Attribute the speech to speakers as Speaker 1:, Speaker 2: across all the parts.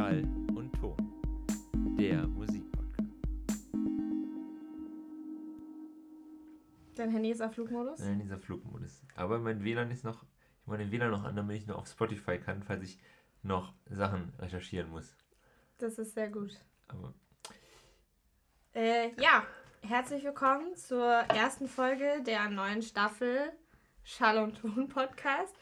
Speaker 1: Schall und Ton, der Musikpodcast.
Speaker 2: Dein Handy ist auf Flugmodus?
Speaker 1: Nein, dieser Flugmodus. Aber mein WLAN ist noch, ich mache den WLAN noch an, damit ich nur auf Spotify kann, falls ich noch Sachen recherchieren muss.
Speaker 2: Das ist sehr gut.
Speaker 1: Aber
Speaker 2: Äh, ja, herzlich willkommen zur ersten Folge der neuen Staffel Schall und Ton Podcast.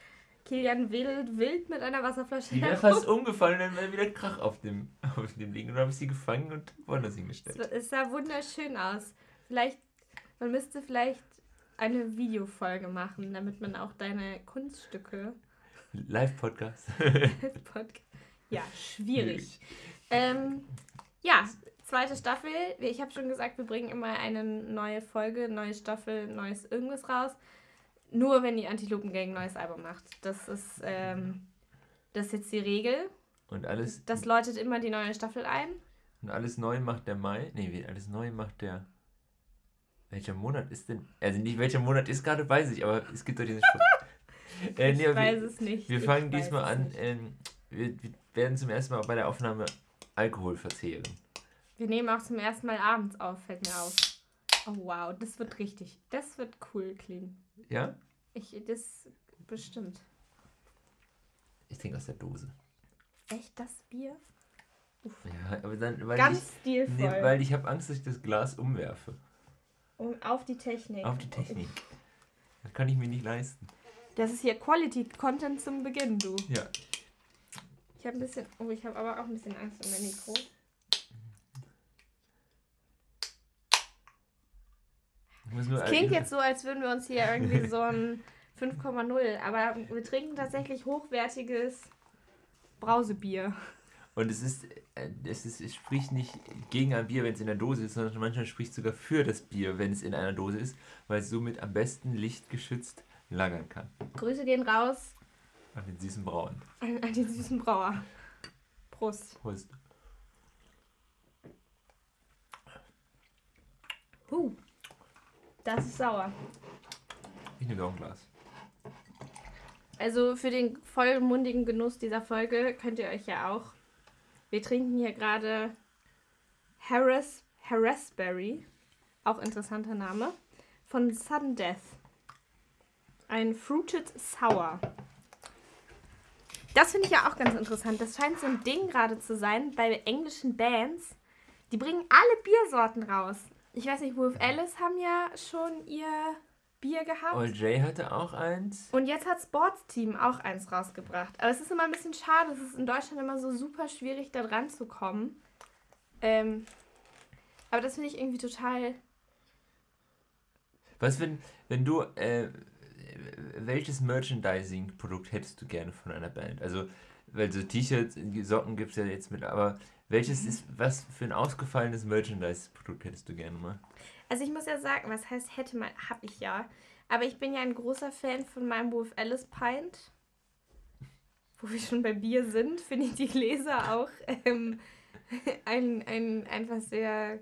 Speaker 2: Kilian wild, wild mit einer Wasserflasche
Speaker 1: die wäre fast umgefallen, dann wäre wieder Krach auf dem, auf dem liegen. Und dann habe ich sie gefangen und woanders hingestellt.
Speaker 2: Es sah wunderschön aus. Vielleicht, man müsste vielleicht eine Videofolge machen, damit man auch deine Kunststücke.
Speaker 1: Live-Podcast.
Speaker 2: Podcast. Ja, schwierig. Ähm, ja, zweite Staffel. Ich habe schon gesagt, wir bringen immer eine neue Folge, neue Staffel, neues irgendwas raus. Nur wenn die Antilopen Gang ein neues Album macht. Das ist, ähm, das ist jetzt die Regel.
Speaker 1: Und alles,
Speaker 2: Das läutet immer die neue Staffel ein.
Speaker 1: und alles neu macht der Mai. Nee, alles neu macht der. Welcher Monat ist denn? Also nicht welcher Monat ist gerade, weiß ich, aber es gibt doch diesen Spruch. äh, nee,
Speaker 2: ich weiß
Speaker 1: wir,
Speaker 2: es nicht.
Speaker 1: wir fangen diesmal
Speaker 2: es
Speaker 1: an. Ähm, wir, wir werden zum ersten Mal bei der Aufnahme Alkohol verzehren.
Speaker 2: Wir nehmen auch zum ersten Mal abends auf, fällt mir auf. Oh wow, das wird richtig. Das wird cool klingen.
Speaker 1: Ja?
Speaker 2: Ich, das bestimmt.
Speaker 1: Ich trinke aus der Dose.
Speaker 2: Echt das Bier?
Speaker 1: Ja, aber dann, weil
Speaker 2: Ganz
Speaker 1: ich,
Speaker 2: stilvoll.
Speaker 1: nee, weil ich habe Angst, dass ich das Glas umwerfe.
Speaker 2: Und auf die Technik.
Speaker 1: Auf die Technik. Das kann ich mir nicht leisten.
Speaker 2: Das ist hier Quality Content zum Beginn, du.
Speaker 1: Ja.
Speaker 2: Ich habe ein bisschen, oh, ich habe aber auch ein bisschen Angst um mein Mikro. Es klingt jetzt so, als würden wir uns hier irgendwie so ein 5,0, aber wir trinken tatsächlich hochwertiges Brausebier.
Speaker 1: Und es ist, äh, es ist, es spricht nicht gegen ein Bier, wenn es in der Dose ist, sondern manchmal spricht es sogar für das Bier, wenn es in einer Dose ist, weil es somit am besten lichtgeschützt lagern kann.
Speaker 2: Grüße gehen raus
Speaker 1: An den süßen Brauen.
Speaker 2: an, an den süßen Brauer. Prost.
Speaker 1: Prost.
Speaker 2: Huh. Das ist sauer.
Speaker 1: Ich nehme auch ein Glas.
Speaker 2: Also für den vollmundigen Genuss dieser Folge könnt ihr euch ja auch. Wir trinken hier gerade Harris, Harrisberry, auch interessanter Name, von Sudden Death. Ein Fruited Sour. Das finde ich ja auch ganz interessant. Das scheint so ein Ding gerade zu sein bei englischen Bands. Die bringen alle Biersorten raus. Ich weiß nicht, Wolf Alice haben ja schon ihr Bier gehabt.
Speaker 1: Old J hatte auch eins.
Speaker 2: Und jetzt hat Sports Team auch eins rausgebracht. Aber es ist immer ein bisschen schade. Es ist in Deutschland immer so super schwierig, da dran zu kommen. Ähm, aber das finde ich irgendwie total.
Speaker 1: Was, wenn, wenn du, äh, welches Merchandising-Produkt hättest du gerne von einer Band? Also, weil so T-Shirts, Socken gibt es ja jetzt mit, aber welches ist, was für ein ausgefallenes Merchandise-Produkt hättest du gerne mal?
Speaker 2: Also ich muss ja sagen, was heißt hätte man, hab ich ja. Aber ich bin ja ein großer Fan von meinem Wolf Alice Pint. Wo wir schon bei Bier sind, finde ich die Gläser auch ähm, ein, ein einfach sehr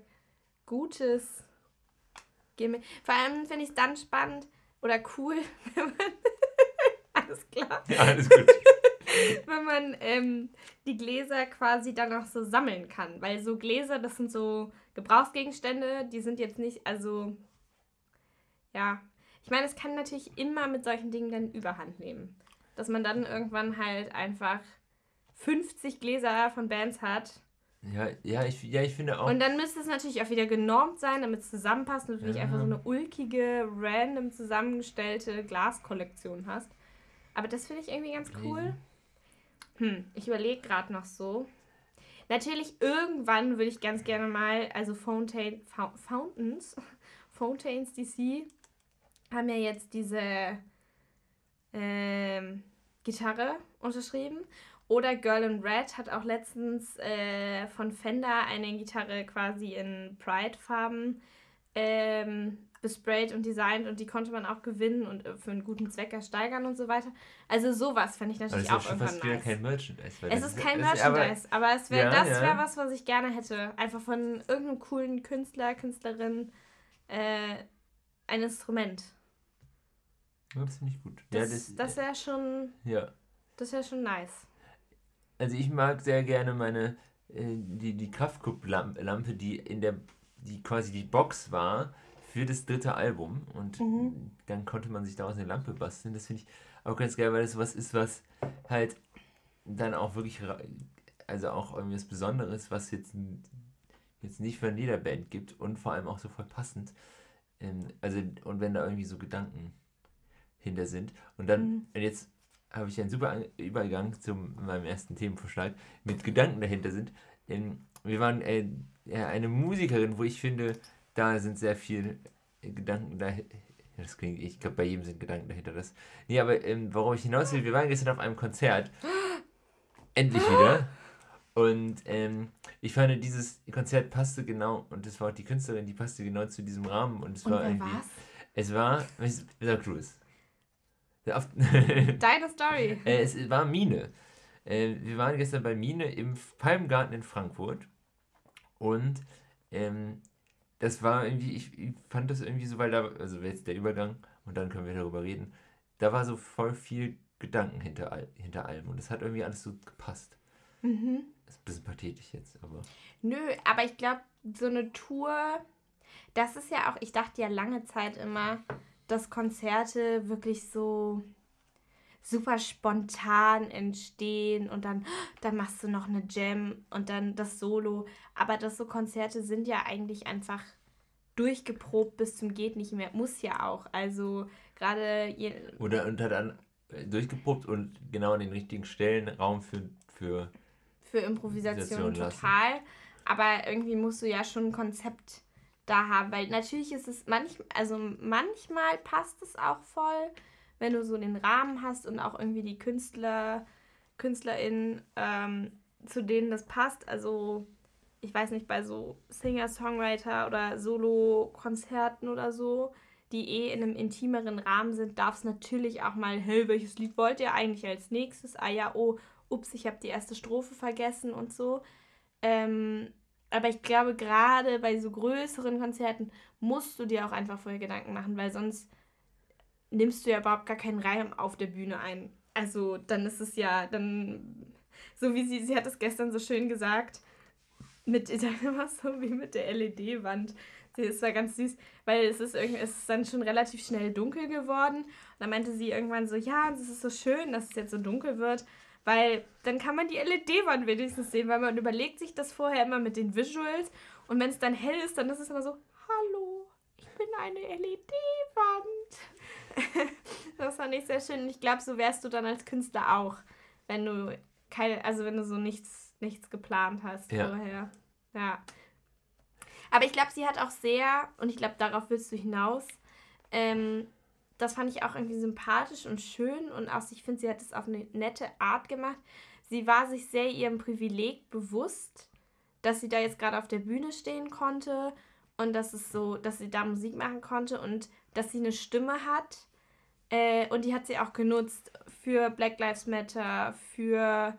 Speaker 2: gutes Gimmick. Vor allem finde ich es dann spannend oder cool, wenn man. alles klar.
Speaker 1: Ja, alles gut.
Speaker 2: wenn man ähm, die Gläser quasi dann auch so sammeln kann. Weil so Gläser, das sind so Gebrauchsgegenstände, die sind jetzt nicht, also ja. Ich meine, es kann natürlich immer mit solchen Dingen dann Überhand nehmen. Dass man dann irgendwann halt einfach 50 Gläser von Bands hat.
Speaker 1: Ja, ja, ich, ja, ich finde auch.
Speaker 2: Und dann müsste es natürlich auch wieder genormt sein, damit es zusammenpasst und du nicht
Speaker 1: Ja.
Speaker 2: einfach so eine ulkige, random zusammengestellte Glaskollektion hast. Aber das finde ich irgendwie ganz cool. Hm, ich überlege gerade noch so. Natürlich, irgendwann würde ich ganz gerne mal, also Fountain, Fou- Fountains, Fountains DC haben ja jetzt diese ähm, Gitarre unterschrieben. Oder Girl in Red hat auch letztens äh, von Fender eine Gitarre quasi in Pride-Farben ähm, besprayt und designt und die konnte man auch gewinnen und äh, für einen guten Zweck ersteigern und so weiter. Also sowas fände ich
Speaker 1: das
Speaker 2: natürlich
Speaker 1: ja
Speaker 2: auch
Speaker 1: schon
Speaker 2: irgendwann
Speaker 1: fast
Speaker 2: nice.
Speaker 1: kein Merchandise. weil
Speaker 2: Es
Speaker 1: das
Speaker 2: ist kein
Speaker 1: das aber-
Speaker 2: Merchandise, aber, es wäre
Speaker 1: Ja,
Speaker 2: das
Speaker 1: ja.
Speaker 2: wäre was, was ich gerne hätte. Einfach von irgendeinem coolen Künstler, Künstlerin äh, ein Instrument.
Speaker 1: Ja, das finde ich gut. Ja,
Speaker 2: Das,
Speaker 1: das,
Speaker 2: das wäre schon,
Speaker 1: ja.
Speaker 2: das wäre schon nice.
Speaker 1: also ich mag sehr gerne meine, äh, die, die Kraftkup-Lampe, die in der, die quasi die Box war für das dritte Album und mhm. dann konnte man sich daraus eine Lampe basteln. Das finde ich auch ganz geil, weil das was ist, was halt dann auch wirklich, also auch irgendwie was Besonderes, was jetzt, jetzt nicht von jeder Band gibt und vor allem auch so voll passend. Ähm, also, und wenn da irgendwie so Gedanken hinter sind. Und dann, mhm. und jetzt habe ich einen super Übergang zu meinem ersten Themenvorschlag mit Gedanken dahinter sind. Ähm, wir waren äh, eine Musikerin, wo ich finde, da sind sehr viele Gedanken dahinter. Das klingt, ich glaube, bei jedem sind Gedanken dahinter. Das. Nee, aber ähm, worauf ich hinaus will, wir waren gestern auf einem Konzert. Endlich wieder. Und ähm, ich fand, dieses Konzert passte genau, und das war auch die Künstlerin, die passte genau zu diesem Rahmen. Und es und war irgendwie. Was? Es war. Sag du es.
Speaker 2: Deine Story.
Speaker 1: Äh, es war Mine. Äh, wir waren gestern bei Mine im Palmgarten in Frankfurt. Und ähm, das war irgendwie, ich, ich, fand das irgendwie so, weil da, also jetzt der Übergang und dann können wir darüber reden, da war so voll viel Gedanken hinter, hinter allem und es hat irgendwie alles so gepasst. Mhm. ist ein bisschen pathetisch jetzt, aber.
Speaker 2: Nö, aber ich glaube, so eine Tour, das ist ja auch, ich dachte ja lange Zeit immer, dass Konzerte wirklich so super spontan entstehen und dann, dann machst du noch eine Jam und dann das Solo. Aber das so Konzerte sind ja eigentlich einfach durchgeprobt bis zum geht nicht mehr. Muss ja auch. Also gerade
Speaker 1: Oder und hat dann äh, durchgeprobt und genau an den richtigen Stellen Raum für für,
Speaker 2: für Improvisation, Improvisation total. Aber irgendwie musst du ja schon ein Konzept da haben, weil natürlich ist es manch, also manchmal passt es auch voll wenn du so den Rahmen hast und auch irgendwie die Künstler, KünstlerInnen, ähm, zu denen das passt. Also, ich weiß nicht, bei so Singer-Songwriter oder Solo-Konzerten oder so, die eh in einem intimeren Rahmen sind, darf es natürlich auch mal, hey, welches Lied wollt ihr eigentlich als nächstes? Ah ja, oh, ups, ich habe die erste Strophe vergessen und so. Ähm, aber ich glaube, gerade bei so größeren Konzerten musst du dir auch einfach vorher Gedanken machen, weil sonst nimmst du ja überhaupt gar keinen Reim auf der Bühne ein. Also dann ist es ja, dann, so wie sie, sie hat es gestern so schön gesagt, mit, war so wie mit der LED-Wand. Es war ganz süß, weil es ist irgendwie, es ist dann schon relativ schnell dunkel geworden. Und dann meinte sie irgendwann so, ja, es ist so schön, dass es jetzt so dunkel wird, weil dann kann man die LED-Wand wenigstens sehen, weil man überlegt sich das vorher immer mit den Visuals und wenn es dann hell ist, dann ist es immer so, hallo, ich bin eine LED-Wand. das fand ich sehr schön. Ich glaube, so wärst du dann als Künstler auch, wenn du keine, also wenn du so nichts, nichts geplant hast ja. vorher. Ja. Aber ich glaube, sie hat auch sehr, und ich glaube, darauf willst du hinaus, ähm, das fand ich auch irgendwie sympathisch und schön und auch, ich finde, sie hat es auf eine nette Art gemacht. Sie war sich sehr ihrem Privileg bewusst, dass sie da jetzt gerade auf der Bühne stehen konnte und dass es so, dass sie da Musik machen konnte und dass sie eine Stimme hat, äh, und die hat sie auch genutzt für Black Lives Matter, für,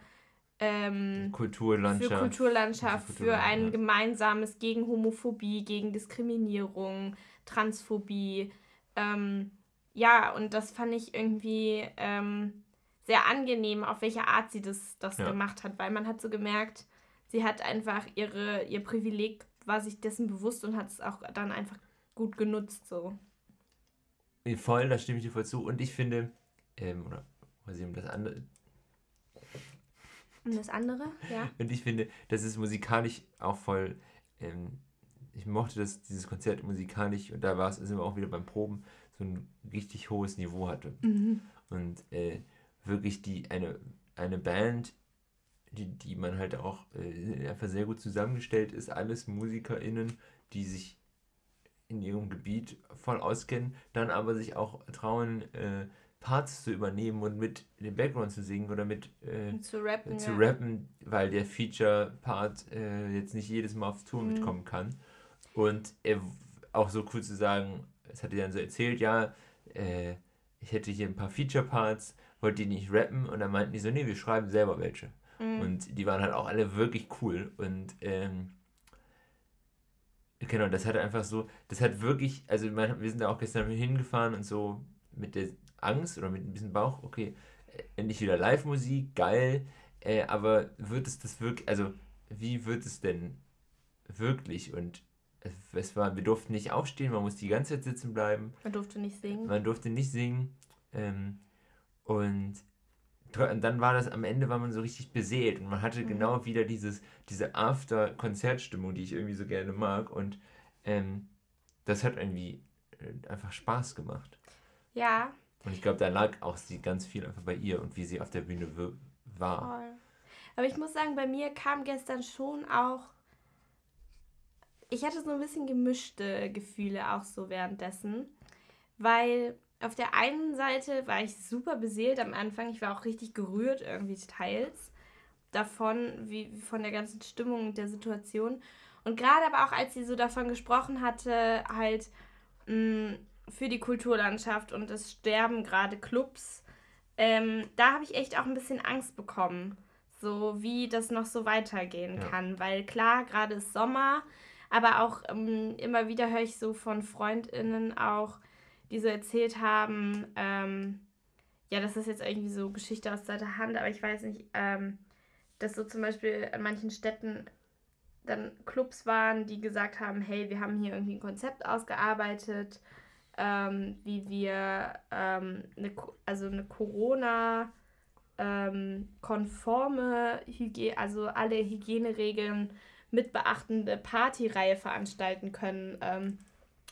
Speaker 2: ähm,
Speaker 1: Kulturlandschaft.
Speaker 2: für Kulturlandschaft, für ein gemeinsames gegen Homophobie, gegen Diskriminierung, Transphobie. Ähm, ja, und das fand ich irgendwie ähm, sehr angenehm, auf welche Art sie das, das ja. gemacht hat, weil man hat so gemerkt, sie hat einfach ihre, ihr Privileg, war sich dessen bewusst und hat es auch dann einfach gut genutzt so.
Speaker 1: Voll, da stimme ich dir voll zu. Und ich finde, ähm, oder weiß ich, um das andere.
Speaker 2: Um das andere, ja.
Speaker 1: Und ich finde, das ist musikalisch auch voll. Ähm, ich mochte, dass dieses Konzert musikalisch, und da war es, sind wir auch wieder beim Proben, so ein richtig hohes Niveau hatte. Mhm. Und äh, wirklich die, eine, eine Band, die, die man halt auch äh, einfach sehr gut zusammengestellt ist, alles MusikerInnen, die sich in ihrem Gebiet voll auskennen, dann aber sich auch trauen, äh, Parts zu übernehmen und mit dem Background zu singen oder mit äh,
Speaker 2: zu, rappen,
Speaker 1: zu
Speaker 2: ja.
Speaker 1: rappen, weil der Feature-Part äh, jetzt nicht jedes Mal aufs Tour mhm. mitkommen kann. Und er auch so cool zu sagen, es hat er dann so erzählt, ja, äh, ich hätte hier ein paar Feature-Parts, wollte die nicht rappen und dann meinten die so, nee, wir schreiben selber welche. Mhm. Und die waren halt auch alle wirklich cool und ähm, Genau, das hat einfach so, das hat wirklich, also wir sind da auch gestern hingefahren und so mit der Angst oder mit ein bisschen Bauch, okay, endlich wieder Live-Musik, geil, Äh, aber wird es das wirklich, also wie wird es denn wirklich? Und es war, wir durften nicht aufstehen, man musste die ganze Zeit sitzen bleiben.
Speaker 2: Man durfte nicht singen.
Speaker 1: Man durfte nicht singen. Ähm, und dann war das am Ende war man so richtig beseelt und man hatte mhm. genau wieder dieses diese After-Konzertstimmung, die ich irgendwie so gerne mag und ähm, das hat irgendwie äh, einfach Spaß gemacht.
Speaker 2: Ja.
Speaker 1: Und ich glaube, da lag auch sie ganz viel einfach bei ihr und wie sie auf der Bühne war. Voll.
Speaker 2: Aber ich muss sagen, bei mir kam gestern schon auch ich hatte so ein bisschen gemischte Gefühle auch so währenddessen, weil auf der einen Seite war ich super beseelt am Anfang. Ich war auch richtig gerührt irgendwie teils davon, wie von der ganzen Stimmung und der Situation. Und gerade aber auch, als sie so davon gesprochen hatte, halt mh, mm, für die Kulturlandschaft und das Sterben gerade Clubs, ähm, da habe ich echt auch ein bisschen Angst bekommen, so wie das noch so weitergehen ja. kann. Weil klar, gerade ist Sommer, aber auch ähm, immer wieder höre ich so von FreundInnen auch, die so erzählt haben, ähm, ja, das ist jetzt irgendwie so Geschichte aus der Hand, aber ich weiß nicht, ähm, dass so zum Beispiel in manchen Städten dann Clubs waren, die gesagt haben, hey, wir haben hier irgendwie ein Konzept ausgearbeitet, ähm, wie wir ähm, eine, also eine Corona ähm, konforme Hygiene, also alle Hygieneregeln mit beachtende Partyreihe veranstalten können.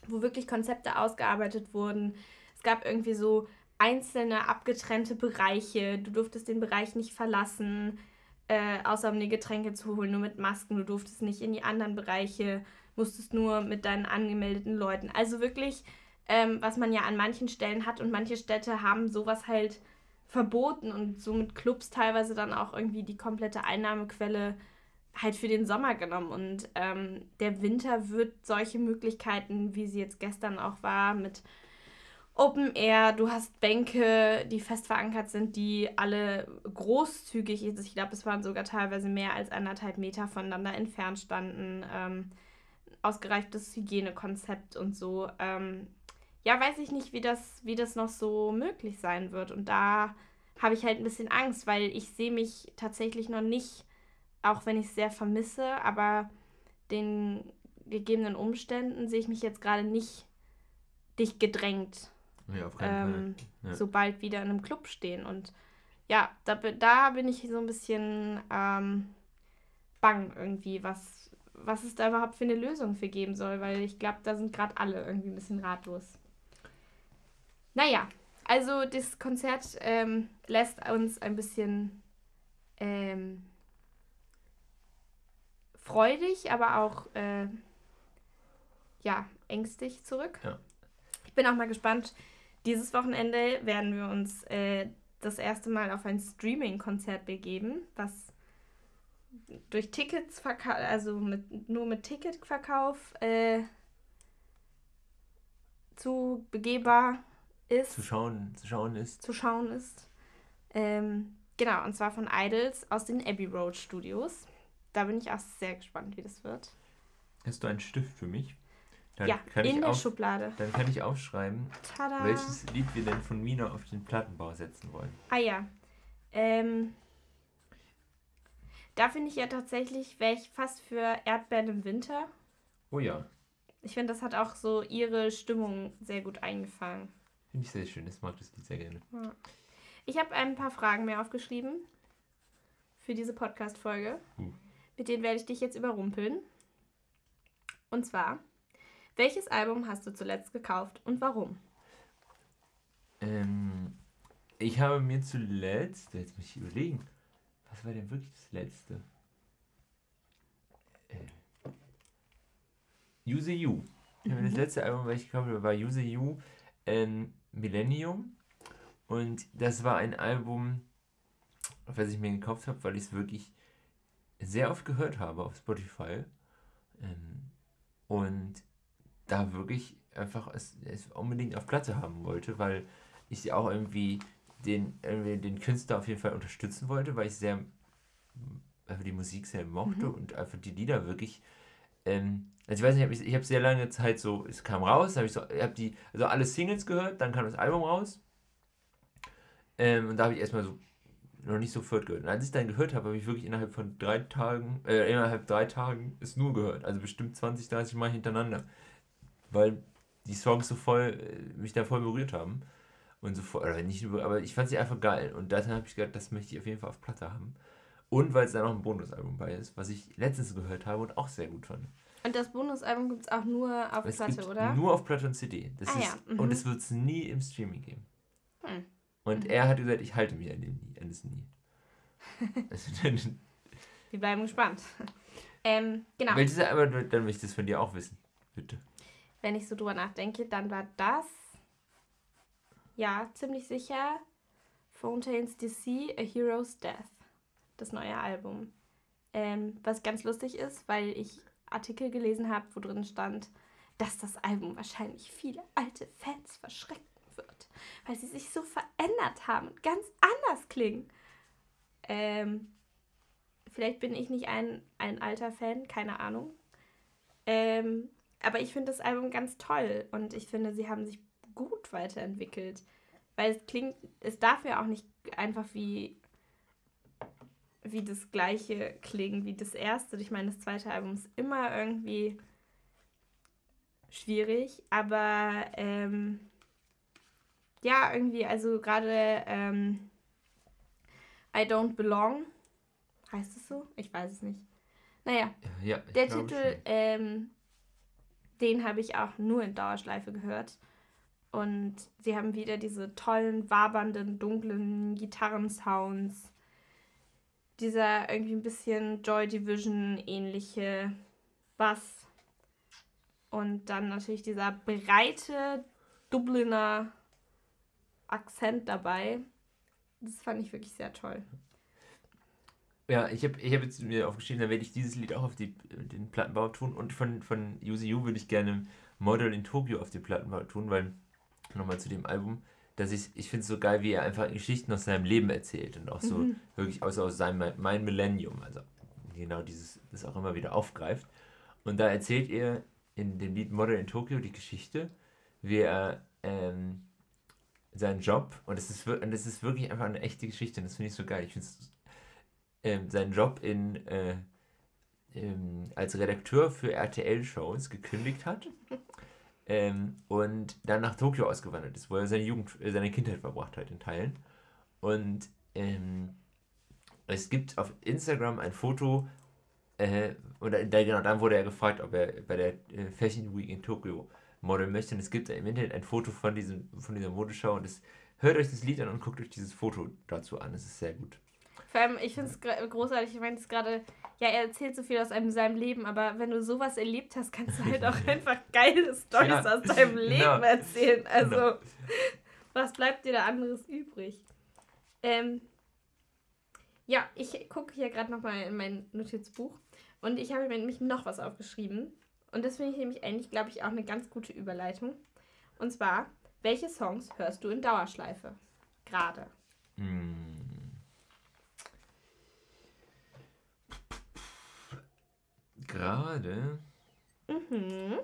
Speaker 2: Wo wirklich Konzepte ausgearbeitet wurden. Es gab irgendwie so einzelne abgetrennte Bereiche. Du durftest den Bereich nicht verlassen, äh, außer um die Getränke zu holen, nur mit Masken. Du durftest nicht in die anderen Bereiche, musstest nur mit deinen angemeldeten Leuten. Also wirklich, ähm, was man ja an manchen Stellen hat und manche Städte haben sowas halt verboten und somit Clubs teilweise dann auch irgendwie die komplette Einnahmequelle halt für den Sommer genommen. Und ähm, der Winter wird solche Möglichkeiten, wie sie jetzt gestern auch war, mit Open Air, du hast Bänke, die fest verankert sind, die alle großzügig, ich glaube, es waren sogar teilweise mehr als anderthalb Meter voneinander entfernt standen. Ähm, ausgereiftes Hygienekonzept und so. Ähm, ja, weiß ich nicht, wie das, wie das noch so möglich sein wird. Und da habe ich halt ein bisschen Angst, weil ich sehe mich tatsächlich noch nicht auch wenn ich es sehr vermisse, aber den gegebenen Umständen sehe ich mich jetzt gerade nicht dicht gedrängt, ja, auf ähm, Fall. Ja. sobald wieder in einem Club stehen. Und ja, da, da bin ich so ein bisschen ähm, bang irgendwie, was, was es da überhaupt für eine Lösung für geben soll, weil ich glaube, da sind gerade alle irgendwie ein bisschen ratlos. Naja, also das Konzert ähm, lässt uns ein bisschen ähm, freudig, aber auch äh, ja, ängstlich zurück. Ja. Ich bin auch mal gespannt. Dieses Wochenende werden wir uns äh, das erste Mal auf ein Streaming-Konzert begeben, was durch Tickets also mit, nur mit Ticketverkauf äh, zu begehbar ist.
Speaker 1: Zu schauen, zu schauen ist.
Speaker 2: Zu schauen ist. Ähm, genau, und zwar von Idols aus den Abbey Road Studios da bin ich auch sehr gespannt, wie das wird.
Speaker 1: Hast du einen Stift für mich?
Speaker 2: Dann ja, in der auf, Schublade.
Speaker 1: Dann kann ich aufschreiben, Tada. welches Lied wir denn von Mina auf den Plattenbau setzen wollen.
Speaker 2: Ah ja. Ähm, da finde ich ja tatsächlich, wäre ich fast für Erdbeeren im Winter.
Speaker 1: Oh ja.
Speaker 2: Ich finde, das hat auch so ihre Stimmung sehr gut eingefangen.
Speaker 1: Finde ich sehr schön, ich mag das Lied sehr gerne. Ja.
Speaker 2: Ich habe ein paar Fragen mehr aufgeschrieben für diese Podcast-Folge. Uh. Mit denen werde ich dich jetzt überrumpeln. Und zwar, welches Album hast du zuletzt gekauft und warum?
Speaker 1: Ähm, ich habe mir zuletzt, jetzt muss ich überlegen, was war denn wirklich das letzte? Äh, Use You. Mhm. Das letzte Album, was ich gekauft habe, war Use You ähm, Millennium. Und das war ein Album, was ich mir gekauft habe, weil ich es wirklich sehr oft gehört habe auf Spotify. Ähm, und da wirklich einfach es, es unbedingt auf Platte haben wollte, weil ich auch irgendwie den, irgendwie den Künstler auf jeden Fall unterstützen wollte, weil ich sehr einfach die Musik sehr mochte mhm. und einfach die Lieder wirklich. Ähm, also ich weiß nicht, ich, ich habe sehr lange Zeit so, es kam raus, habe ich so, ich habe die, also alle Singles gehört, dann kam das Album raus. Ähm, und da habe ich erstmal so noch nicht sofort gehört. Und als ich dann gehört habe, habe ich wirklich innerhalb von drei Tagen, äh, innerhalb drei Tagen es nur gehört. Also bestimmt 20, 30 Mal hintereinander. Weil die Songs so voll, äh, mich da voll berührt haben. Und so voll, oder nicht nur, aber ich fand sie einfach geil. Und dann habe ich gedacht, das möchte ich auf jeden Fall auf Platte haben. Und weil es da noch ein Bonusalbum bei ist, was ich letztens gehört habe und auch sehr gut fand.
Speaker 2: Und das Bonusalbum gibt es auch nur auf
Speaker 1: Es
Speaker 2: Platte,
Speaker 1: gibt
Speaker 2: oder?
Speaker 1: Nur auf Platte und CD. Das
Speaker 2: Ah
Speaker 1: ist,
Speaker 2: ja, mhm.
Speaker 1: Und es wird es nie im Streaming geben.
Speaker 2: Hm.
Speaker 1: Und
Speaker 2: Mhm.
Speaker 1: er hat gesagt, ich halte mich an, den, an das nie. Also, dann,
Speaker 2: Wir bleiben gespannt. Ähm, genau.
Speaker 1: Welches, aber dann möchte ich das von dir auch wissen. Bitte.
Speaker 2: Wenn ich so drüber nachdenke, dann war das ja ziemlich sicher Fontaine's DC, A Hero's Death. Das neue Album. Ähm, was ganz lustig ist, weil ich Artikel gelesen habe, wo drin stand, dass das Album wahrscheinlich viele alte Fans verschrecken wird, weil sie sich so verändert haben und ganz anders klingen. Ähm, vielleicht bin ich nicht ein, ein alter Fan, keine Ahnung. Ähm, aber ich finde das Album ganz toll und ich finde, sie haben sich gut weiterentwickelt. Weil es klingt, es darf ja auch nicht einfach wie, wie das gleiche klingen wie das erste. Ich meine, das zweite Album ist immer irgendwie schwierig, aber ähm, ja, irgendwie, also gerade ähm, I Don't Belong, heißt es so? Ich weiß es nicht. Naja,
Speaker 1: Ja,
Speaker 2: der Titel, ähm, den habe ich auch nur in Dauerschleife gehört. Und sie haben wieder diese tollen, wabernden, dunklen Gitarrensounds. Dieser irgendwie ein bisschen Joy Division ähnliche Bass. Und dann natürlich dieser breite Dubliner Akzent dabei. Das fand ich wirklich sehr toll.
Speaker 1: Ja, ich habe ich hab jetzt mir aufgeschrieben, dann werde ich dieses Lied auch auf die, den Plattenbau tun und von, von UCU würde ich gerne Model in Tokyo auf den Plattenbau tun, weil, nochmal zu dem Album, dass ich, ich finde es so geil, wie er einfach Geschichten aus seinem Leben erzählt und auch so
Speaker 2: Mhm.
Speaker 1: wirklich aus, aus seinem Mein Millennium, also genau dieses, das auch immer wieder aufgreift. Und da erzählt er in dem Lied Model in Tokyo die Geschichte, wie er ähm, seinen Job, und es ist, wir- und es ist wirklich einfach eine echte Geschichte, und das finde ich so geil. Ich finde ähm, seinen Job in, äh, ähm, als Redakteur für RTL-Shows gekündigt hat ähm, und dann nach Tokio ausgewandert ist, wo er seine Jugend, äh, seine Kindheit verbracht hat in Teilen. Und ähm, es gibt auf Instagram ein Foto, äh, oder da, genau, dann wurde er gefragt, ob er bei der äh, Fashion Week in Tokio modeln möchte. Und es gibt im Internet ein Foto von, diesem, von dieser Modeschau und es, hört euch das Lied an und guckt euch dieses Foto dazu an. Es ist sehr gut.
Speaker 2: Vor allem, ich finde es großartig. Ich meine, es gerade, ja, er erzählt so viel aus einem, seinem Leben, aber wenn du sowas erlebt hast, kannst du halt auch einfach geile Storys
Speaker 1: Ja,
Speaker 2: aus deinem Leben
Speaker 1: genau.
Speaker 2: erzählen. Also,
Speaker 1: Genau.
Speaker 2: was bleibt dir da anderes übrig? Ähm, ja, ich gucke hier gerade nochmal in mein Notizbuch und ich habe mir nämlich noch was aufgeschrieben. Und das finde ich nämlich eigentlich, glaube ich, auch eine ganz gute Überleitung. Und zwar, welche Songs hörst du in Dauerschleife? Gerade.
Speaker 1: Hm. Gerade
Speaker 2: Mhm.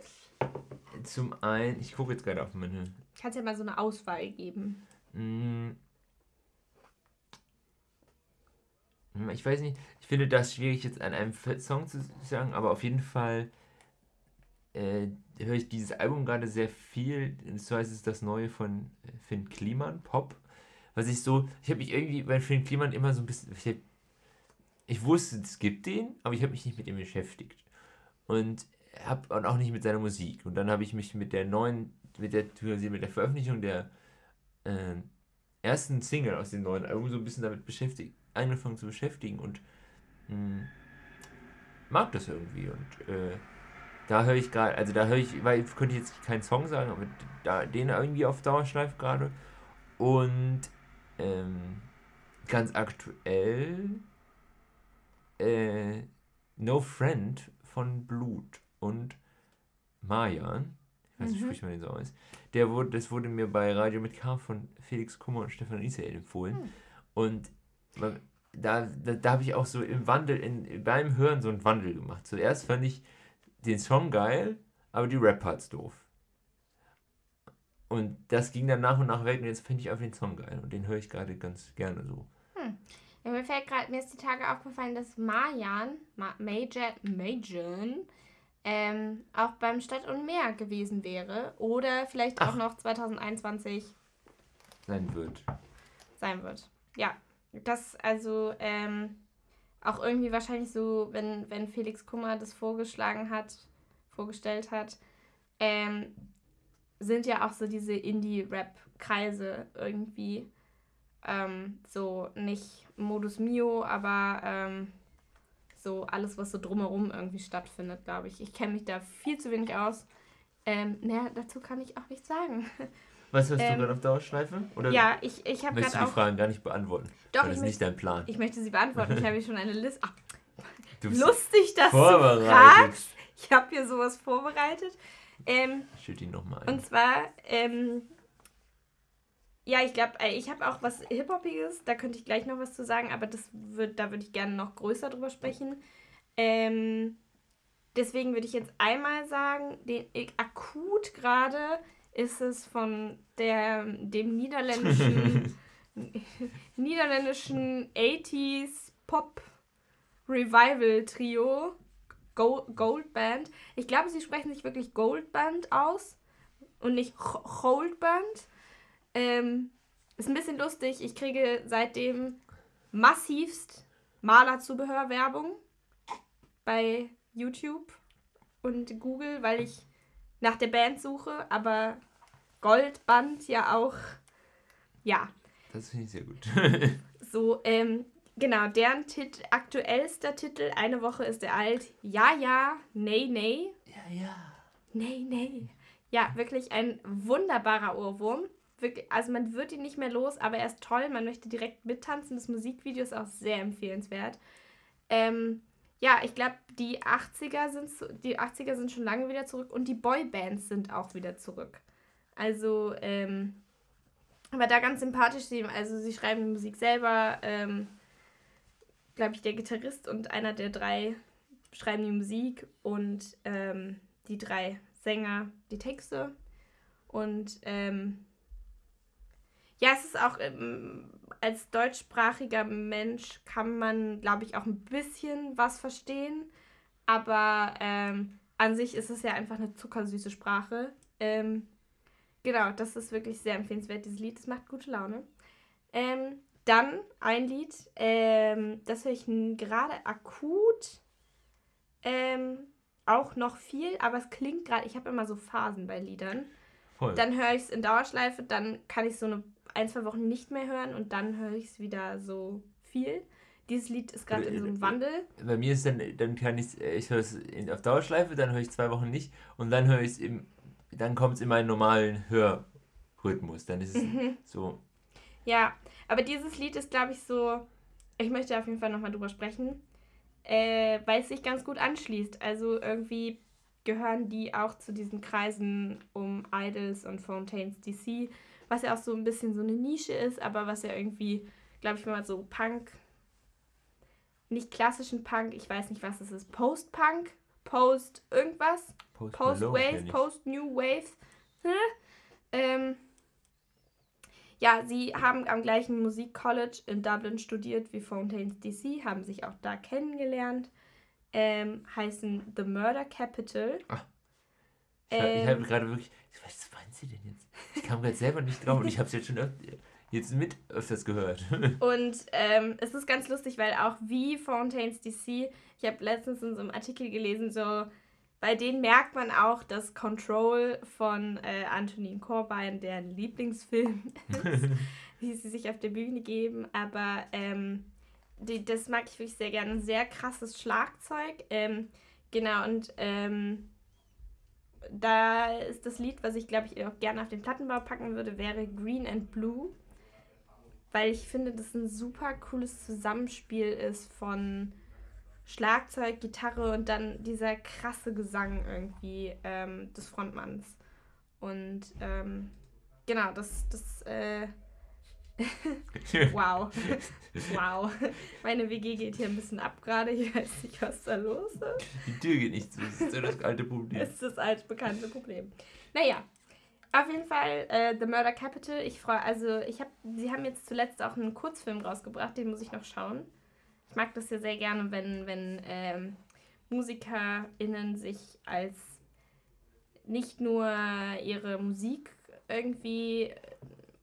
Speaker 1: zum einen, ich gucke jetzt gerade auf meine.
Speaker 2: Kannst ja mal so eine Auswahl geben.
Speaker 1: Hm. Hm, Ich weiß nicht, ich finde das schwierig jetzt an einem Song zu sagen, aber auf jeden Fall äh, höre ich dieses Album gerade sehr viel. So heißt es das neue von äh, Finn Kliman, Pop. Was ich so, ich habe mich irgendwie bei Finn Kliman immer so ein bisschen, ich, hab, ich wusste, es gibt den, aber ich habe mich nicht mit ihm beschäftigt. Und hab, und auch nicht mit seiner Musik. Und dann habe ich mich mit der neuen, mit der, mit der Veröffentlichung der äh, ersten Single aus dem neuen Album so ein bisschen damit beschäftigt, angefangen zu beschäftigen und mh, mag das irgendwie. Und äh, da höre ich gerade, also da höre ich, weil könnte ich jetzt keinen Song sagen, aber da, den irgendwie auf Dauerschleife gerade. Und ähm, ganz aktuell äh, No Friend von Blut und Marjan. Ich weiß nicht,
Speaker 2: Mhm.
Speaker 1: spricht man den so aus. Der wurde, das wurde mir bei Radio mit K von Felix Kummer und Stefan Israel empfohlen.
Speaker 2: Hm.
Speaker 1: Und da, da, da habe ich auch so im Wandel, in, beim Hören so einen Wandel gemacht. Zuerst fand ich den Song geil, aber die Rap-Parts doof. Und das ging dann nach und nach weg und jetzt finde ich einfach den Song geil und den höre ich gerade ganz gerne so.
Speaker 2: Ja, mir fällt gerade, mir ist die Tage aufgefallen, dass Marjan, Ma Major, Majan, ähm, auch beim Stadt und Meer gewesen wäre. Oder vielleicht Ach. auch noch 2021
Speaker 1: sein wird.
Speaker 2: Sein wird. Ja. Das, also, ähm, auch irgendwie wahrscheinlich so, wenn, wenn Felix Kummer das vorgeschlagen hat, vorgestellt hat, ähm, sind ja auch so diese Indie-Rap-Kreise irgendwie ähm, so nicht Modus Mio, aber ähm, so alles, was so drumherum irgendwie stattfindet, glaube ich. Ich kenne mich da viel zu wenig aus. Ähm, naja, dazu kann ich auch nichts sagen.
Speaker 1: Was hast ähm, du gerade auf Dauerschleife?
Speaker 2: Oder ja, ich, ich habe
Speaker 1: gerade auch... die Fragen gar nicht beantworten? Doch, Das ist nicht dein Plan.
Speaker 2: Ich möchte sie beantworten. Ich habe hier schon eine Liste... Ach, lustig, dass du fragst. Ich habe hier sowas vorbereitet. Ähm,
Speaker 1: Schütt ihn nochmal
Speaker 2: ein. Und zwar, ähm, ja, ich glaube, äh, ich habe auch was Hip-Hopiges, da könnte ich gleich noch was zu sagen, aber das wird, da würde ich gerne noch größer drüber sprechen. Ähm, deswegen würde ich jetzt einmal sagen, den ich akut gerade ist es von der, dem niederländischen, niederländischen 80s Pop Revival Trio Gold Band. Ich glaube, sie sprechen sich wirklich Gold Band aus und nicht Gold Band. Ähm, ist ein bisschen lustig. Ich kriege seitdem massivst Malerzubehörwerbung bei YouTube und Google, weil ich nach der Band suche, aber Goldband ja auch, ja.
Speaker 1: Das finde ich sehr gut.
Speaker 2: so, ähm, genau, deren Tit aktuellster Titel, eine Woche ist er alt, Ja, ja, nee, nee.
Speaker 1: Ja, ja.
Speaker 2: Nee, nee. Ja, wirklich ein wunderbarer Ohrwurm. Wirklich, also man wird ihn nicht mehr los, aber er ist toll, man möchte direkt mittanzen. Das Musikvideo ist auch sehr empfehlenswert. Ähm, ja, ich glaube, die 80er sind die 80er sind schon lange wieder zurück und die Boybands sind auch wieder zurück. Also, ähm, aber da ganz sympathisch, also sie schreiben die Musik selber, ähm, glaube ich, der Gitarrist und einer der drei schreiben die Musik und ähm, die drei Sänger die Texte. Und ähm, ja, es ist auch ähm, als deutschsprachiger Mensch kann man, glaube ich, auch ein bisschen was verstehen. Aber ähm, an sich ist es ja einfach eine zuckersüße Sprache. Ähm, genau, das ist wirklich sehr empfehlenswert, dieses Lied. Das macht gute Laune. Ähm, dann ein Lied, ähm, das höre ich gerade akut ähm, auch noch viel, aber es klingt gerade, ich habe immer so Phasen bei Liedern. Voll. Dann höre ich es in Dauerschleife, dann kann ich so eine ein, zwei Wochen nicht mehr hören und dann höre ich es wieder so viel. Dieses Lied ist gerade in so einem Wandel.
Speaker 1: Bei mir ist dann, dann kann ich ich höre es auf Dauerschleife, dann höre ich zwei Wochen nicht und dann höre ich es im, dann kommt es in meinen normalen Hörrhythmus. Dann ist es mhm. so.
Speaker 2: Ja, aber dieses Lied ist, glaube ich, so, ich möchte auf jeden Fall nochmal drüber sprechen, äh, weil es sich ganz gut anschließt. Also irgendwie gehören die auch zu diesen Kreisen um Idols und Fontaines DC was ja auch so ein bisschen so eine Nische ist, aber was ja irgendwie, glaube ich, mal so Punk, nicht klassischen Punk, ich weiß nicht, was es ist, Post-Punk, Post irgendwas, Post-Wave, Post-New Wave. ähm, ja, sie haben am gleichen Musikcollege in Dublin studiert wie Fontaines DC, haben sich auch da kennengelernt, ähm, heißen The Murder Capital. Ach,
Speaker 1: ich, ähm, habe gerade wirklich, was meinen Sie denn jetzt? Ich kam gerade selber nicht drauf und ich habe es jetzt schon öfter, jetzt mit öfters gehört.
Speaker 2: und ähm, es ist ganz lustig, weil auch wie Fontaines DC, ich habe letztens in so einem Artikel gelesen, so bei denen merkt man auch, dass Control von äh, Antonin Corbijn deren Lieblingsfilm ist, wie sie sich auf der Bühne geben. Aber ähm, die, das mag ich wirklich sehr gerne. Ein sehr krasses Schlagzeug. Ähm, genau, und ähm, da ist das Lied, was ich glaube ich auch gerne auf den Plattenbau packen würde, wäre Green and Blue. Weil ich finde, das ein super cooles Zusammenspiel ist von Schlagzeug, Gitarre und dann dieser krasse Gesang irgendwie ähm, des Frontmanns. Und ähm, genau, das, das äh, wow. wow. Meine WG geht hier ein bisschen ab gerade. Ich weiß nicht, was da los ist.
Speaker 1: Die Tür geht nicht zu. Das ist ja das alte Problem.
Speaker 2: Das ist das alte bekannte Problem. Naja. Auf jeden Fall äh, The Murder Capital. Ich freue, also ich habe, sie haben jetzt zuletzt auch einen Kurzfilm rausgebracht, den muss ich noch schauen. Ich mag das ja sehr gerne, wenn, wenn ähm, MusikerInnen sich als nicht nur ihre Musik irgendwie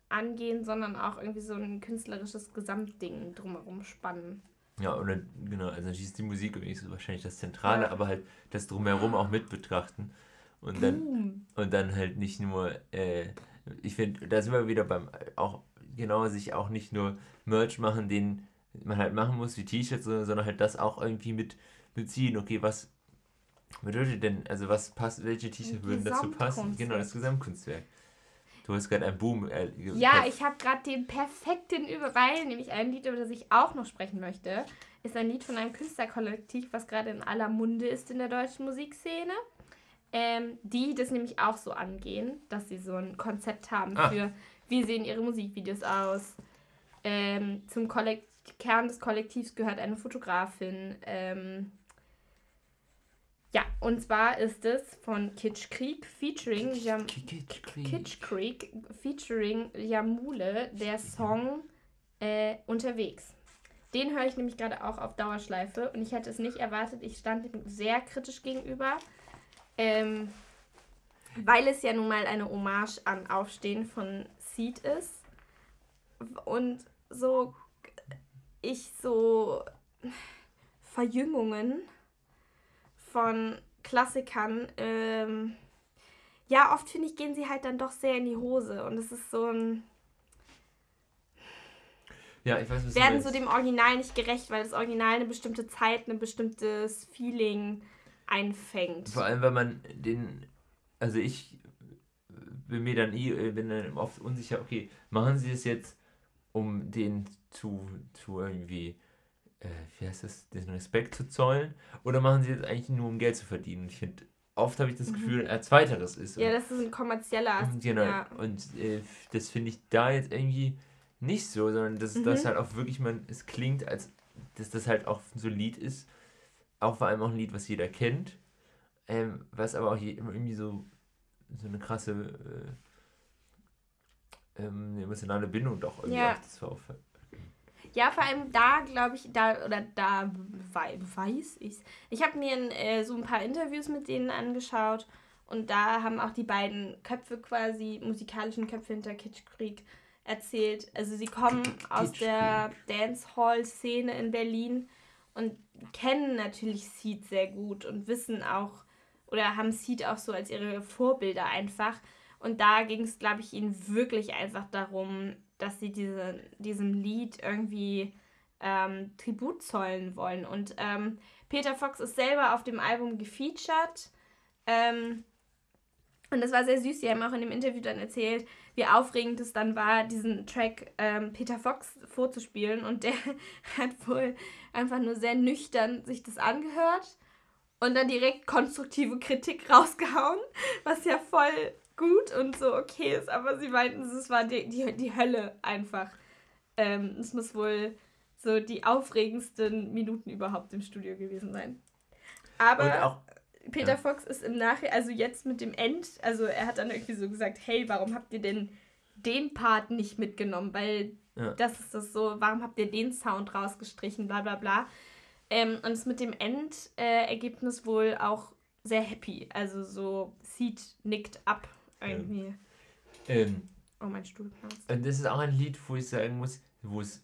Speaker 2: angehen, sondern auch irgendwie so ein künstlerisches Gesamtding drumherum spannen.
Speaker 1: Ja, oder genau, also dann ist die Musik so wahrscheinlich das Zentrale, ja. aber halt das drumherum auch mit betrachten. Und dann, und dann halt nicht nur, äh, ich finde, da sind wir wieder beim, auch genau, sich auch nicht nur Merch machen, den man halt machen muss, wie T-Shirts, sondern halt das auch irgendwie mit beziehen. Okay, was bedeutet denn, also was passt, welche T-Shirts würden dazu passen? Genau, das Gesamtkunstwerk. Du hast gerade ein Boom. Äh,
Speaker 2: ja, ich habe gerade den perfekten Überall, nämlich ein Lied, über das ich auch noch sprechen möchte. Ist ein Lied von einem Künstlerkollektiv, was gerade in aller Munde ist in der deutschen Musikszene. Ähm, die das nämlich auch so angehen, dass sie so ein Konzept haben ah. für, wie sehen ihre Musikvideos aus. Ähm, zum Kollekt Kern des Kollektivs gehört eine Fotografin. Ähm, ja, und zwar ist es von Kitsch Creek featuring Jam Kitsch, Kitsch Creek featuring Jamule der Song äh, Unterwegs. Den höre ich nämlich gerade auch auf Dauerschleife und ich hätte es nicht erwartet. Ich stand ihm sehr kritisch gegenüber, ähm, weil es ja nun mal eine Hommage an Aufstehen von Seed ist. Und so ich so Verjüngungen von Klassikern, ähm, ja, oft finde ich, gehen sie halt dann doch sehr in die Hose und es ist so ein.
Speaker 1: Ja, ich weiß,
Speaker 2: was Werden so dem Original nicht gerecht, weil das Original eine bestimmte Zeit, ein bestimmtes Feeling einfängt.
Speaker 1: Vor allem, weil man den. Also ich bin mir dann eh, bin dann oft unsicher, okay, machen sie es jetzt, um den zu, zu irgendwie äh, wie heißt das, den Respekt zu zollen? Oder machen sie das eigentlich nur, um Geld zu verdienen? Ich finde, oft habe ich das mhm. Gefühl, er zweiteres ist.
Speaker 2: Ja, das ist ein kommerzieller
Speaker 1: Aspekt. Genau. Ja. Und äh, das finde ich da jetzt irgendwie nicht so, sondern dass mhm. das halt auch wirklich, man, es klingt, als dass das halt auch so ein Lied ist, auch vor allem auch ein Lied, was jeder kennt, ähm, was aber auch irgendwie so, so eine krasse äh, ähm, emotionale Bindung doch irgendwie ja. auch das auch
Speaker 2: ja, vor allem da, glaube ich, da, oder da weiß ich Ich habe mir äh, so ein paar Interviews mit denen angeschaut und da haben auch die beiden Köpfe quasi, musikalischen Köpfe hinter Kitsch Creek erzählt. Also sie kommen aus der Dancehall-Szene in Berlin und kennen natürlich Seed sehr gut und wissen auch, oder haben Seed auch so als ihre Vorbilder einfach. Und da ging es, glaube ich, ihnen wirklich einfach darum, dass sie diese, diesem Lied irgendwie ähm, Tribut zollen wollen. Und ähm, Peter Fox ist selber auf dem Album gefeatured. Ähm, und das war sehr süß. Sie haben auch in dem Interview dann erzählt, wie aufregend es dann war, diesen Track ähm, Peter Fox vorzuspielen. Und der hat wohl einfach nur sehr nüchtern sich das angehört und dann direkt konstruktive Kritik rausgehauen, was ja voll gut und so okay ist, aber sie meinten, es war die, die, die Hölle einfach. Ähm, es muss wohl so die aufregendsten Minuten überhaupt im Studio gewesen sein. Aber auch, Peter ja. Fox ist im Nachhinein, also jetzt mit dem End, also er hat dann irgendwie so gesagt, hey, warum habt ihr denn den Part nicht mitgenommen? Weil ja. das ist das so, warum habt ihr den Sound rausgestrichen, bla bla bla. Ähm, und ist mit dem Endergebnis äh, wohl auch sehr happy. Also so sieht, nickt ab irgendwie. Ähm, oh, mein Stuhl
Speaker 1: knarzt. Das ist auch ein Lied, wo ich sagen muss, wo es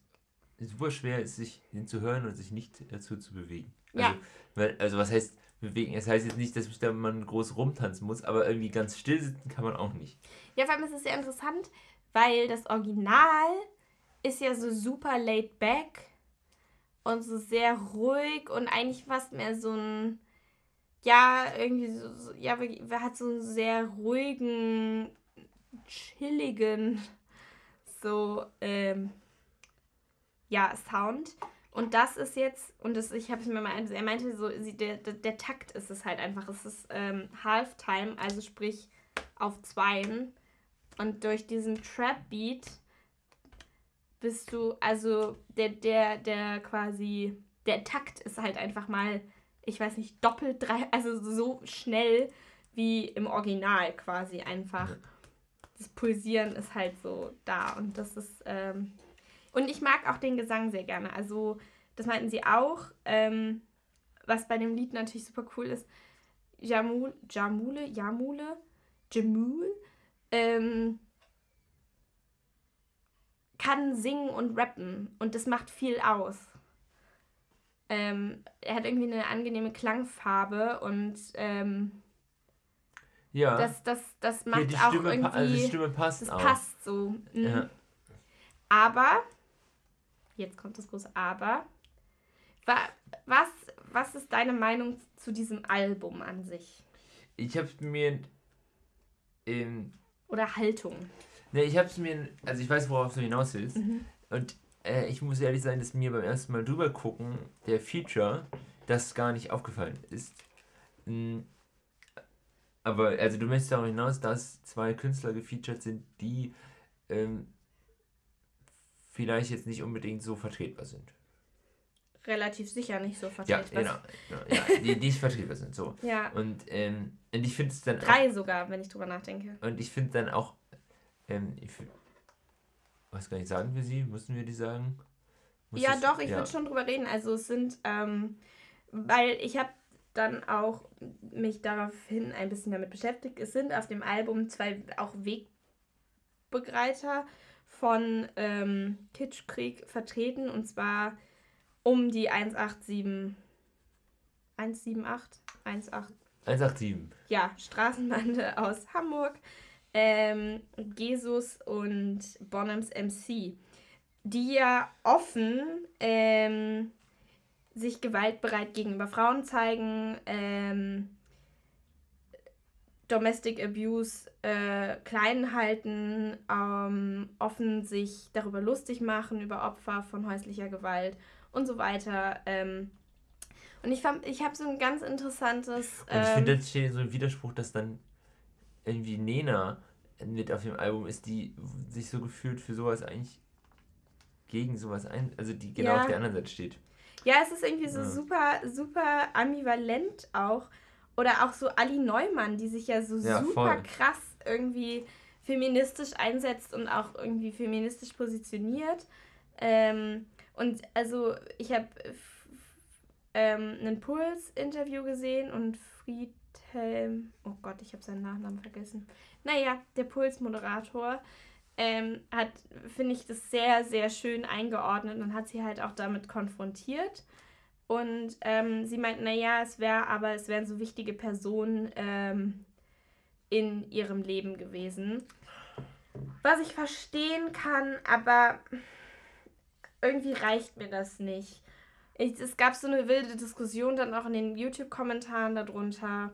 Speaker 1: super schwer ist, sich hinzuhören und sich nicht dazu zu bewegen. Also, ja. Weil, also was heißt bewegen? Es das heißt jetzt nicht, dass man groß rumtanzen muss, aber irgendwie ganz still sitzen kann man auch nicht.
Speaker 2: Ja, vor allem ist es sehr interessant, weil das Original ist ja so super laid back und so sehr ruhig und eigentlich fast mehr so ein ja, irgendwie so, ja, hat so einen sehr ruhigen, chilligen, so, ähm, ja, Sound. Und das ist jetzt, und das, ich habe es mir mal, er meinte so, der, der, der, Takt ist es halt einfach, es ist ähm, Halftime, also sprich auf Zweien. Und durch diesen Trap-Beat bist du, also der, der, der quasi, der Takt ist halt einfach mal ich weiß nicht, doppelt, drei, also so schnell wie im Original quasi einfach. das Pulsieren ist halt so da und das ist, ähm, und ich mag auch den Gesang sehr gerne. Also, das meinten sie auch. Ähm, was bei dem Lied natürlich super cool ist, Jamul, Jamule, Jamule, Jamul, ähm, kann singen und rappen und das macht viel aus. Ähm, er hat irgendwie eine angenehme Klangfarbe und ähm, ja. das, das, das macht ja, auch Stimme, irgendwie. Also die Stimme passt das auch. passt so. Mhm. Ja. Aber, jetzt kommt das große Aber. Was, was ist deine Meinung zu diesem Album an sich?
Speaker 1: Ich habe mir. Ähm,
Speaker 2: Oder Haltung.
Speaker 1: Ne, ich habe es mir, also ich weiß, worauf du hinaus willst. Mhm. Und äh, ich muss ehrlich sein, dass mir beim ersten Mal drüber gucken, der Feature, das gar nicht aufgefallen ist. Mhm. Aber, also du möchtest darauf hinaus, dass zwei Künstler gefeatured sind, die ähm, vielleicht jetzt nicht unbedingt so vertretbar sind.
Speaker 2: Relativ sicher nicht so vertretbar.
Speaker 1: Ja, genau. Ja, ja, die, die vertretbar sind, so.
Speaker 2: Ja.
Speaker 1: Und, ähm, und ich finde es dann
Speaker 2: Drei auch, sogar, wenn ich drüber nachdenke.
Speaker 1: Und ich finde dann auch ähm, ich weiß gar nicht, sagen wir sie? Müssen wir die sagen?
Speaker 2: Muss ja, das, doch, ich ja. würde schon drüber reden. Also es sind, ähm, weil ich habe dann auch mich daraufhin ein bisschen damit beschäftigt. Es sind auf dem Album zwei auch Wegbegleiter von ähm, Kitschkrieg vertreten und zwar um die 187 178 18
Speaker 1: 187.
Speaker 2: Ja, Straßenbande aus Hamburg ähm, Jesus und Bonhams MC, die ja offen ähm, sich gewaltbereit gegenüber Frauen zeigen, ähm, Domestic Abuse äh, klein halten, ähm, offen sich darüber lustig machen, über Opfer von häuslicher Gewalt und so weiter. Ähm, und ich, ich habe so ein ganz interessantes.
Speaker 1: Und ich finde, ähm, das steht so ein Widerspruch, dass dann irgendwie Nena mit auf dem Album ist, die sich so gefühlt für sowas eigentlich gegen sowas ein, also die genau ja. auf der anderen Seite steht.
Speaker 2: Ja, es ist irgendwie so ja. super, super ambivalent auch. Oder auch so Ali Neumann, die sich ja so ja, super voll. krass irgendwie feministisch einsetzt und auch irgendwie feministisch positioniert. Ähm, und also ich habe ähm, ein Puls-Interview gesehen und Friedhelm, oh Gott, ich habe seinen Nachnamen vergessen. Naja, der Puls-Moderator ähm, hat, finde ich, das sehr, sehr schön eingeordnet und hat sie halt auch damit konfrontiert. Und ähm, sie meint, naja, es wäre aber, es wären so wichtige Personen ähm, in ihrem Leben gewesen. Was ich verstehen kann, aber irgendwie reicht mir das nicht. Ich, es gab so eine wilde Diskussion dann auch in den YouTube-Kommentaren darunter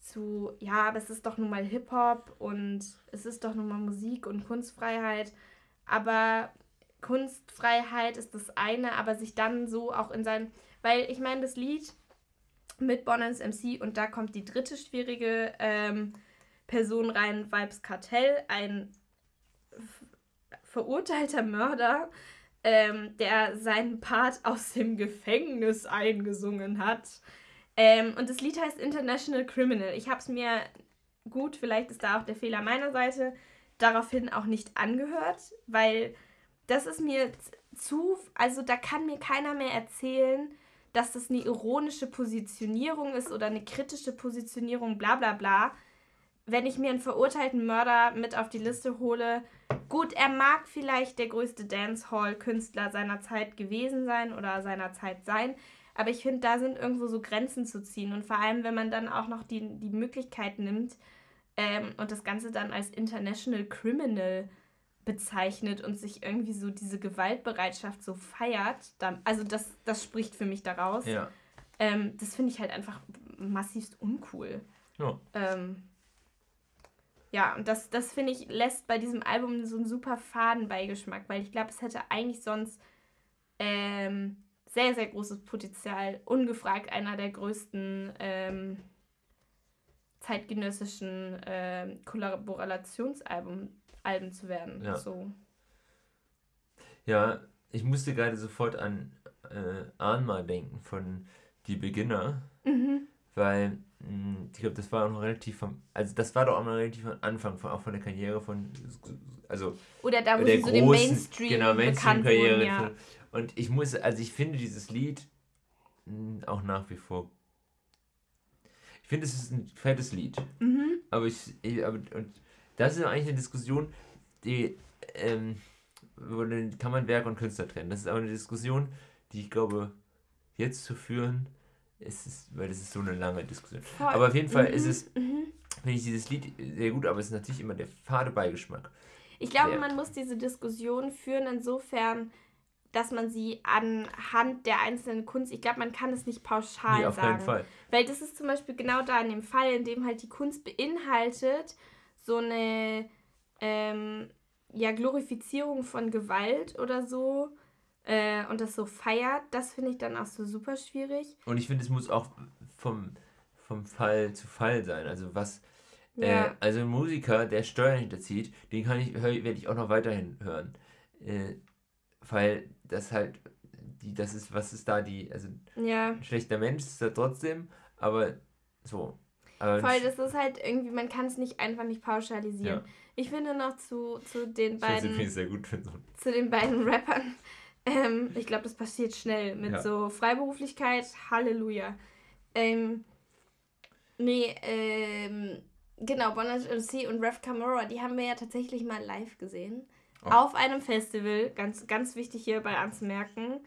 Speaker 2: zu, ja, aber es ist doch nun mal Hip-Hop und es ist doch nun mal Musik und Kunstfreiheit. Aber Kunstfreiheit ist das eine, aber sich dann so auch in sein, weil ich meine, das Lied mit Bonans MC und da kommt die dritte schwierige ähm, Person rein, Vibes Kartell, ein verurteilter Mörder, ähm, der seinen Part aus dem Gefängnis eingesungen hat. Ähm, und das Lied heißt International Criminal. Ich habe es mir, gut, vielleicht ist da auch der Fehler meiner Seite, daraufhin auch nicht angehört, weil das ist mir zu, also da kann mir keiner mehr erzählen, dass das eine ironische Positionierung ist oder eine kritische Positionierung, bla bla bla. Wenn ich mir einen verurteilten Mörder mit auf die Liste hole, gut, er mag vielleicht der größte Dancehall-Künstler seiner Zeit gewesen sein oder seiner Zeit sein, aber ich finde, da sind irgendwo so Grenzen zu ziehen. Und vor allem, wenn man dann auch noch die, die Möglichkeit nimmt ähm, und das Ganze dann als International Criminal bezeichnet und sich irgendwie so diese Gewaltbereitschaft so feiert, dann, also das, das spricht für mich daraus. Ja. Ähm, das finde ich halt einfach massivst uncool. Ja. Ähm, ja, und das, das finde ich, lässt bei diesem Album so einen super Fadenbeigeschmack, weil ich glaube, es hätte eigentlich sonst ähm, sehr, sehr großes Potenzial, ungefragt einer der größten ähm, zeitgenössischen äh, Kollaborationsalben Alben zu werden.
Speaker 1: Ja.
Speaker 2: So.
Speaker 1: ja, ich musste gerade sofort an äh, Anma denken von Die Beginner, mhm. weil mh, ich glaube, das war auch noch relativ vom, also das war doch auch noch relativ am Anfang von, auch von der Karriere von, also
Speaker 2: Oder da, wo
Speaker 1: der
Speaker 2: sie so den
Speaker 1: großen,
Speaker 2: Mainstream
Speaker 1: genau,
Speaker 2: bekannt
Speaker 1: Mainstream-Karriere.
Speaker 2: wurden, ja.
Speaker 1: Und ich muss, also ich finde dieses Lied mh, auch nach wie vor, ich finde es ist ein fettes Lied.
Speaker 2: Mhm.
Speaker 1: Aber ich, ich aber, und das ist eigentlich eine Diskussion, die, ähm, kann man Werk und Künstler trennen. Das ist aber eine Diskussion, die ich glaube, jetzt zu führen, ist es, weil das ist so eine lange Diskussion.
Speaker 2: Voll.
Speaker 1: Aber auf jeden Fall
Speaker 2: Mhm,
Speaker 1: ist es,
Speaker 2: mhm.
Speaker 1: finde ich dieses Lied sehr gut, aber es ist natürlich immer der fade Beigeschmack.
Speaker 2: Ich glaube,
Speaker 1: Der-
Speaker 2: man muss diese Diskussion führen insofern, dass man sie anhand der einzelnen Kunst, ich glaube, man kann es nicht pauschal
Speaker 1: Nee, auf
Speaker 2: sagen.
Speaker 1: keinen Fall.
Speaker 2: Weil das ist zum Beispiel genau da in dem Fall, in dem halt die Kunst beinhaltet, so eine ähm, ja, Glorifizierung von Gewalt oder so äh, und das so feiert, das finde ich dann auch so super schwierig.
Speaker 1: Und ich finde, es muss auch vom, vom Fall zu Fall sein. Also was,
Speaker 2: Ja.
Speaker 1: äh, also ein Musiker, der Steuern hinterzieht, den kann ich, werde ich auch noch weiterhin hören. Äh, weil das halt, die, das ist, was ist da die, also
Speaker 2: Ja,
Speaker 1: ein schlechter Mensch ist er trotzdem, aber so. Aber
Speaker 2: voll, das ist halt irgendwie, man kann es nicht einfach nicht pauschalisieren.
Speaker 1: Ja.
Speaker 2: Ich finde noch zu, zu den
Speaker 1: ich
Speaker 2: beiden
Speaker 1: sehr gut für so
Speaker 2: zu den beiden Rappern. Ähm, ich glaube, das passiert schnell mit
Speaker 1: Ja.
Speaker 2: so Freiberuflichkeit. Halleluja. Ähm, nee, ähm, genau, Bonnet MC und Rev Camora, die haben wir ja tatsächlich mal live gesehen.
Speaker 1: Oh.
Speaker 2: Auf einem Festival, ganz, ganz wichtig hierbei anzumerken.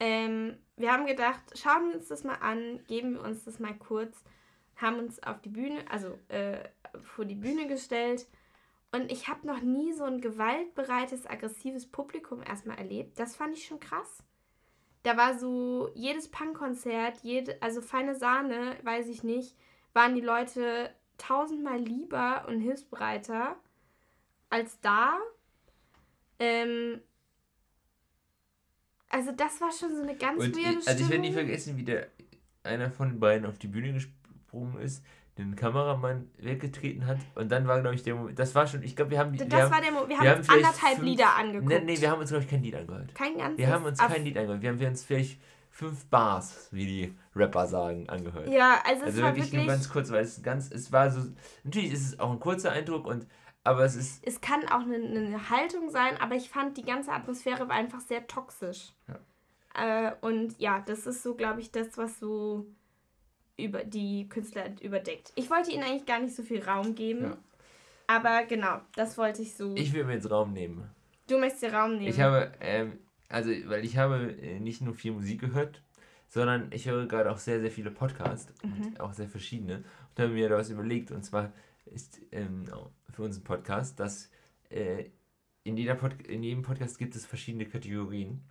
Speaker 2: Ähm, wir haben gedacht, schauen wir uns das mal an, geben wir uns das mal kurz, haben uns auf die Bühne, also äh, vor die Bühne gestellt und ich habe noch nie so ein gewaltbereites, aggressives Publikum erstmal erlebt. Das fand ich schon krass. Da war so jedes Punkkonzert, jede, also feine Sahne, weiß ich nicht, waren die Leute tausendmal lieber und hilfsbereiter als da. Ähm, also das war schon so eine ganz
Speaker 1: Und
Speaker 2: weirde
Speaker 1: ich, also ich werde nie vergessen, wie der einer von den beiden auf die Bühne gesprungen ist, den Kameramann weggetreten hat und dann war, glaube ich, der Moment, das war schon, ich glaube, wir haben die,
Speaker 2: Das
Speaker 1: wir haben,
Speaker 2: war der Mo wir
Speaker 1: wir
Speaker 2: haben
Speaker 1: haben
Speaker 2: uns anderthalb
Speaker 1: fünf-
Speaker 2: Lieder angeguckt.
Speaker 1: nee, nee, wir haben uns, glaube ich, kein Lied angehört.
Speaker 2: kein ganzes.
Speaker 1: Wir haben uns
Speaker 2: Ab-
Speaker 1: kein Lied angehört, wir haben wir uns vielleicht fünf Bars, wie die Rapper sagen, angehört.
Speaker 2: Ja, also es
Speaker 1: also
Speaker 2: war
Speaker 1: wirklich,
Speaker 2: wirklich.
Speaker 1: nur ganz kurz, weil es ganz, es war so, natürlich ist es auch ein kurzer Eindruck und, aber es ist,
Speaker 2: es kann auch eine, eine Haltung sein, aber ich fand die ganze Atmosphäre war einfach sehr toxisch. Äh, und ja, das ist so, glaube ich, das, was so über die Künstler überdeckt. Ich wollte ihnen eigentlich gar nicht so viel Raum geben.
Speaker 1: Ja.
Speaker 2: Aber genau, das wollte ich so.
Speaker 1: ich will mir jetzt Raum nehmen.
Speaker 2: du möchtest dir Raum nehmen.
Speaker 1: Ich habe, ähm, also, weil ich habe äh, nicht nur viel Musik gehört, sondern ich höre gerade auch sehr, sehr viele Podcasts
Speaker 2: Mhm.
Speaker 1: und auch sehr verschiedene und habe mir da was überlegt. Und zwar ist ähm, für unseren Podcast, dass äh, in, jeder Pod in jedem Podcast gibt es verschiedene Kategorien.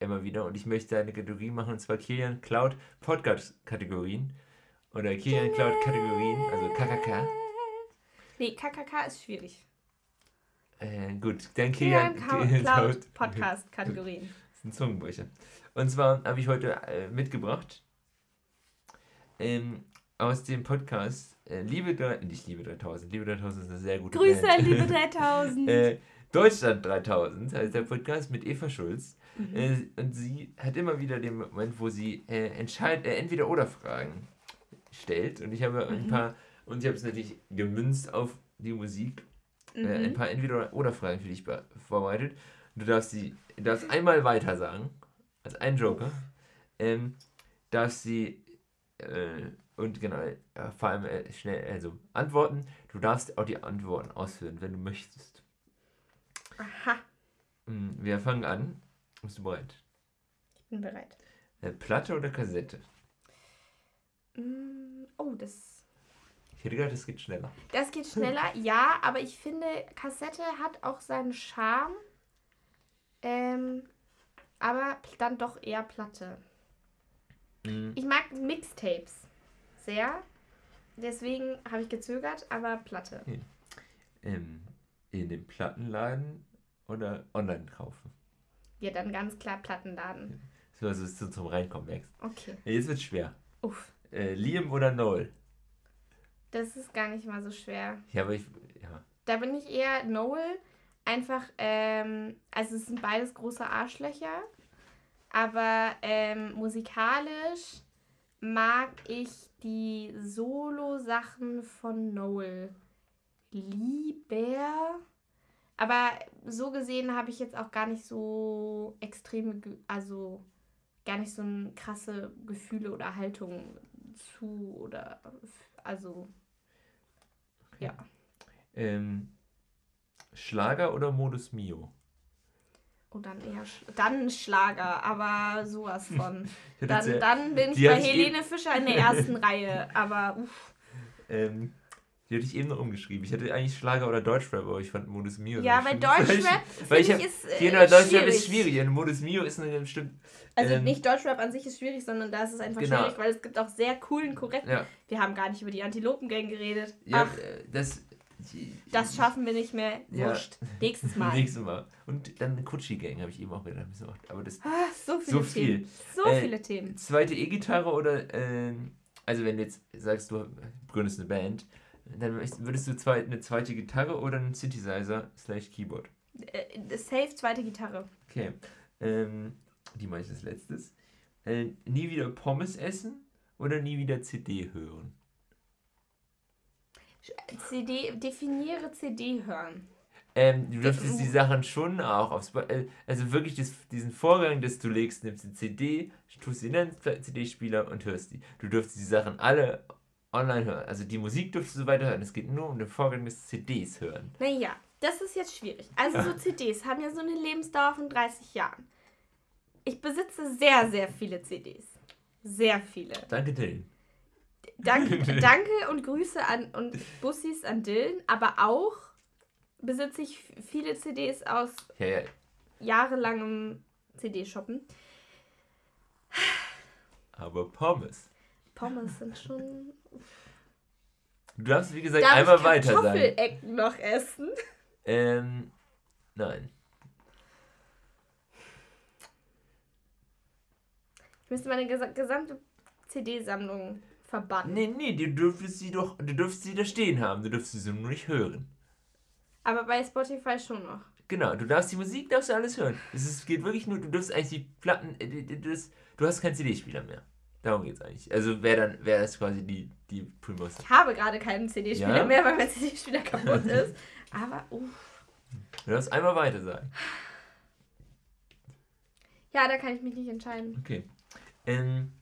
Speaker 1: Immer wieder. Und ich möchte eine Kategorie machen, und zwar Kilian Cloud Podcast-Kategorien. Oder Kilian Cloud Kategorien, also KKK.
Speaker 2: nee, KKK ist schwierig.
Speaker 1: Äh, gut, dann Kilian
Speaker 2: Cloud, Cloud Podcast-Kategorien.
Speaker 1: Das ist ein Zungenbrecher. Und zwar habe ich heute äh, mitgebracht ähm, aus dem Podcast äh, Liebe 3000, nicht Liebe 3000, Liebe 3000 ist eine sehr gute
Speaker 2: Grüße,
Speaker 1: Band.
Speaker 2: liebe 3000.
Speaker 1: äh, Deutschland 3000, heißt der Podcast mit Eva Schulz.
Speaker 2: Mhm.
Speaker 1: Äh, und sie hat immer wieder den Moment, wo sie äh, entscheid äh, entweder oder Fragen stellt. Und ich habe ein
Speaker 2: Mhm.
Speaker 1: paar, und ich habe es natürlich gemünzt auf die Musik äh, ein
Speaker 2: Mhm.
Speaker 1: paar Entweder-Oder-Fragen für dich be- vorbereitet. Du darfst sie darfst einmal weiter sagen, als ein Joker. Ähm, darfst sie und genau, äh, vor allem äh, schnell, also antworten. Du darfst auch die Antworten ausführen, wenn du möchtest.
Speaker 2: Aha,
Speaker 1: Mm, Wir fangen an. Bist du bereit?
Speaker 2: ich bin bereit.
Speaker 1: Äh, Platte oder Kassette?
Speaker 2: Mm, Oh, das,
Speaker 1: Ich hätte gedacht, es geht schneller.
Speaker 2: das geht schneller, ja, aber ich finde, Kassette hat auch seinen Charme. Ähm, aber dann doch eher Platte.
Speaker 1: Mm,
Speaker 2: Ich mag Mixtapes sehr. Deswegen habe ich gezögert, aber Platte.
Speaker 1: Ähm, in dem Plattenladen oder online kaufen?
Speaker 2: Ja, dann ganz klar Plattenladen.
Speaker 1: So, also dass du zum Reinkommen merkst.
Speaker 2: Okay.
Speaker 1: Jetzt wird schwer.
Speaker 2: Uff,
Speaker 1: Äh, Liam oder Noel?
Speaker 2: das ist gar nicht mal so schwer.
Speaker 1: Ja, aber ich. Ja.
Speaker 2: Da bin ich eher Noel. Einfach, ähm, also es sind beides große Arschlöcher. Aber ähm, musikalisch mag ich die Solo-Sachen von Noel lieber. Aber so gesehen habe ich jetzt auch gar nicht so extreme, also gar nicht so krasse Gefühle oder Haltung zu oder also ja.
Speaker 1: Ähm, Schlager oder Modus Mio?
Speaker 2: Und dann eher dann Schlager, aber sowas von. Dann, dann bin ich bei
Speaker 1: hatte ich
Speaker 2: Helene Fischer in der ersten Reihe. Aber uff.
Speaker 1: Ähm, die hatte ich eben noch umgeschrieben. Ich hatte eigentlich Schlager oder Deutschrap, aber ich fand Modus Mio.
Speaker 2: Ja, weil.
Speaker 1: Weil ich-
Speaker 2: Deutschrap
Speaker 1: weil ich
Speaker 2: ist äh,
Speaker 1: Deutschrap
Speaker 2: schwierig.
Speaker 1: ist schwierig. Und Modus Mio ist eine bestimmt.
Speaker 2: Also
Speaker 1: ähm,
Speaker 2: nicht Deutschrap an sich ist schwierig, sondern da ist es einfach
Speaker 1: Genau.
Speaker 2: schwierig, weil es gibt auch sehr coolen, korrekten.
Speaker 1: Ja,
Speaker 2: Wir haben gar nicht über die Antilopengang geredet.
Speaker 1: ja
Speaker 2: Ach,
Speaker 1: äh, das.
Speaker 2: Das schaffen wir nicht mehr.
Speaker 1: Ja.
Speaker 2: Wurscht. Nächstes Mal.
Speaker 1: Nächstes Mal. Und dann eine Kutschi Gang habe ich eben auch gedacht. Aber das
Speaker 2: Ah, so viele
Speaker 1: So viel.
Speaker 2: Themen. So
Speaker 1: Äh,
Speaker 2: viele Themen.
Speaker 1: zweite E-Gitarre oder ähm, also wenn du jetzt sagst, du gründest eine Band, dann würdest du zwei, eine zweite Gitarre oder einen Synthesizer slash Keyboard.
Speaker 2: Äh, safe zweite Gitarre.
Speaker 1: Okay. Ähm, die mache ich als letztes. Äh, nie wieder Pommes essen oder nie wieder CD hören?
Speaker 2: CD, definiere CD hören.
Speaker 1: Ähm, du dürftest die Sachen schon auch aufs, äh, also wirklich das, diesen Vorgang, dass du legst, nimmst die CD, tust sie in den CD-Spieler und hörst die. Du dürftest die Sachen alle online hören. Also die Musik dürftest du weiter hören. Es geht nur um den Vorgang des CDs hören.
Speaker 2: Naja, das ist jetzt schwierig. Also so CDs haben ja so eine Lebensdauer von 30 Jahren. Ich besitze sehr, sehr viele CDs. Sehr viele.
Speaker 1: Danke, Dylan.
Speaker 2: Danke, danke und Grüße an und Bussis an Dylan, aber auch besitze ich viele CDs aus
Speaker 1: ja.
Speaker 2: jahrelangem CD-Shoppen.
Speaker 1: Aber Pommes.
Speaker 2: Pommes sind schon.
Speaker 1: Du darfst, wie gesagt,
Speaker 2: Darf
Speaker 1: einmal
Speaker 2: ich
Speaker 1: weiter sagen.
Speaker 2: Kartoffelecken noch essen?
Speaker 1: Ähm, nein.
Speaker 2: Ich müsste meine gesa gesamte CD-Sammlung verbannen.
Speaker 1: Nee, nee, du dürftest sie doch, du dürftest sie da stehen haben. Du dürftest sie nur nicht hören.
Speaker 2: Aber bei Spotify schon noch.
Speaker 1: Genau, du darfst die Musik, darfst du alles hören. Es ist, geht wirklich nur, du darfst eigentlich die Platten, äh, das, du hast keinen CD-Spieler mehr. Darum geht's eigentlich. Also wäre dann, wäre das quasi die, die Primus.
Speaker 2: Ich habe gerade keinen CD-Spieler
Speaker 1: Ja?
Speaker 2: mehr, weil mein CD-Spieler kaputt ist. Aber, uh,
Speaker 1: Du darfst einmal weiter sagen.
Speaker 2: ja, da kann ich mich nicht entscheiden.
Speaker 1: Okay. Ähm,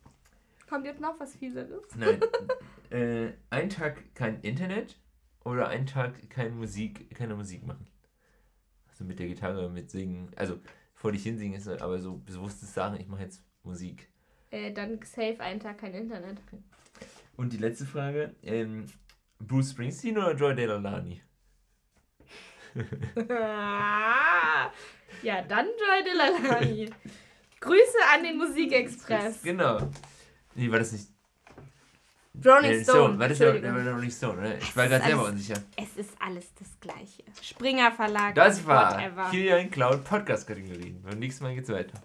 Speaker 2: Kommt jetzt noch was Fieseres?
Speaker 1: nein. äh, ein Tag kein Internet oder ein Tag keine Musik, keine Musik machen. Also mit der Gitarre, mit Singen. Also vor dich hinsingen ist aber so bewusstes Sagen, ich mache jetzt Musik.
Speaker 2: Äh, dann safe einen Tag kein Internet.
Speaker 1: Und die letzte Frage, ähm, Bruce Springsteen oder Joy Delalani?
Speaker 2: ja, dann Joy Delalani. Grüße an den Musikexpress.
Speaker 1: Genau. Nee, war das nicht
Speaker 2: Rolling
Speaker 1: Rolling
Speaker 2: Stone.
Speaker 1: War das der, der war Rolling Stone, ne? Ich war gerade selber unsicher.
Speaker 2: Es ist alles das Gleiche. Springer Verlag.
Speaker 1: Das war
Speaker 2: whatever.
Speaker 1: Kilian Cloud Podcast-Kategorien. Beim nächsten Mal geht's weiter.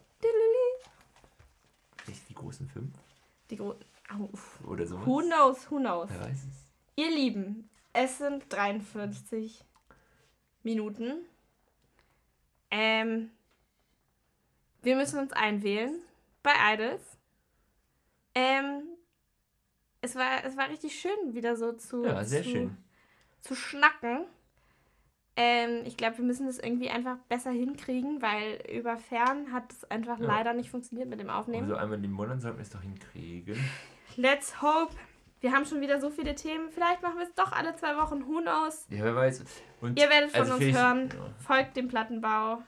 Speaker 1: Vielleicht die großen fünf
Speaker 2: Die Gro Au, uff.
Speaker 1: oder sowas.
Speaker 2: Who knows, who knows.
Speaker 1: Wer weiß es.
Speaker 2: Ihr Lieben, es sind 43 Minuten. Ähm, wir müssen uns einwählen bei Idols. Ähm, es war, es war richtig schön, wieder so zu,
Speaker 1: Ja, sehr
Speaker 2: zu,
Speaker 1: schön.
Speaker 2: zu schnacken. Ähm, ich glaube, wir müssen das irgendwie einfach besser hinkriegen, weil über Fern hat es einfach
Speaker 1: Ja.
Speaker 2: leider nicht funktioniert mit dem Aufnehmen.
Speaker 1: Also einmal im Monat sollten wir es doch hinkriegen.
Speaker 2: Let's hope. Wir haben schon wieder so viele Themen. Vielleicht machen wir es doch alle zwei Wochen. Who knows?
Speaker 1: Ja, wer weiß. Und
Speaker 2: Ihr werdet von
Speaker 1: also
Speaker 2: uns hören. Folgt dem Plattenbau.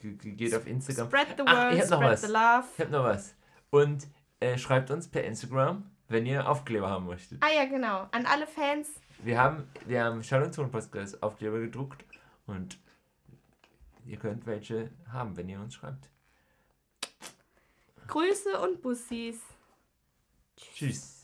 Speaker 1: ge- ge- geht auf Instagram.
Speaker 2: Spread the
Speaker 1: Ach,
Speaker 2: word,
Speaker 1: ich hab noch
Speaker 2: spread
Speaker 1: was.
Speaker 2: the love.
Speaker 1: Ich hab noch was. Und äh, schreibt uns per Instagram, wenn ihr Aufkleber haben möchtet.
Speaker 2: Ah ja, genau. An alle Fans.
Speaker 1: Wir haben, wir haben Ton Podcast Aufkleber gedruckt und ihr könnt welche haben, wenn ihr uns schreibt.
Speaker 2: Grüße und Bussis.
Speaker 1: Tschüss.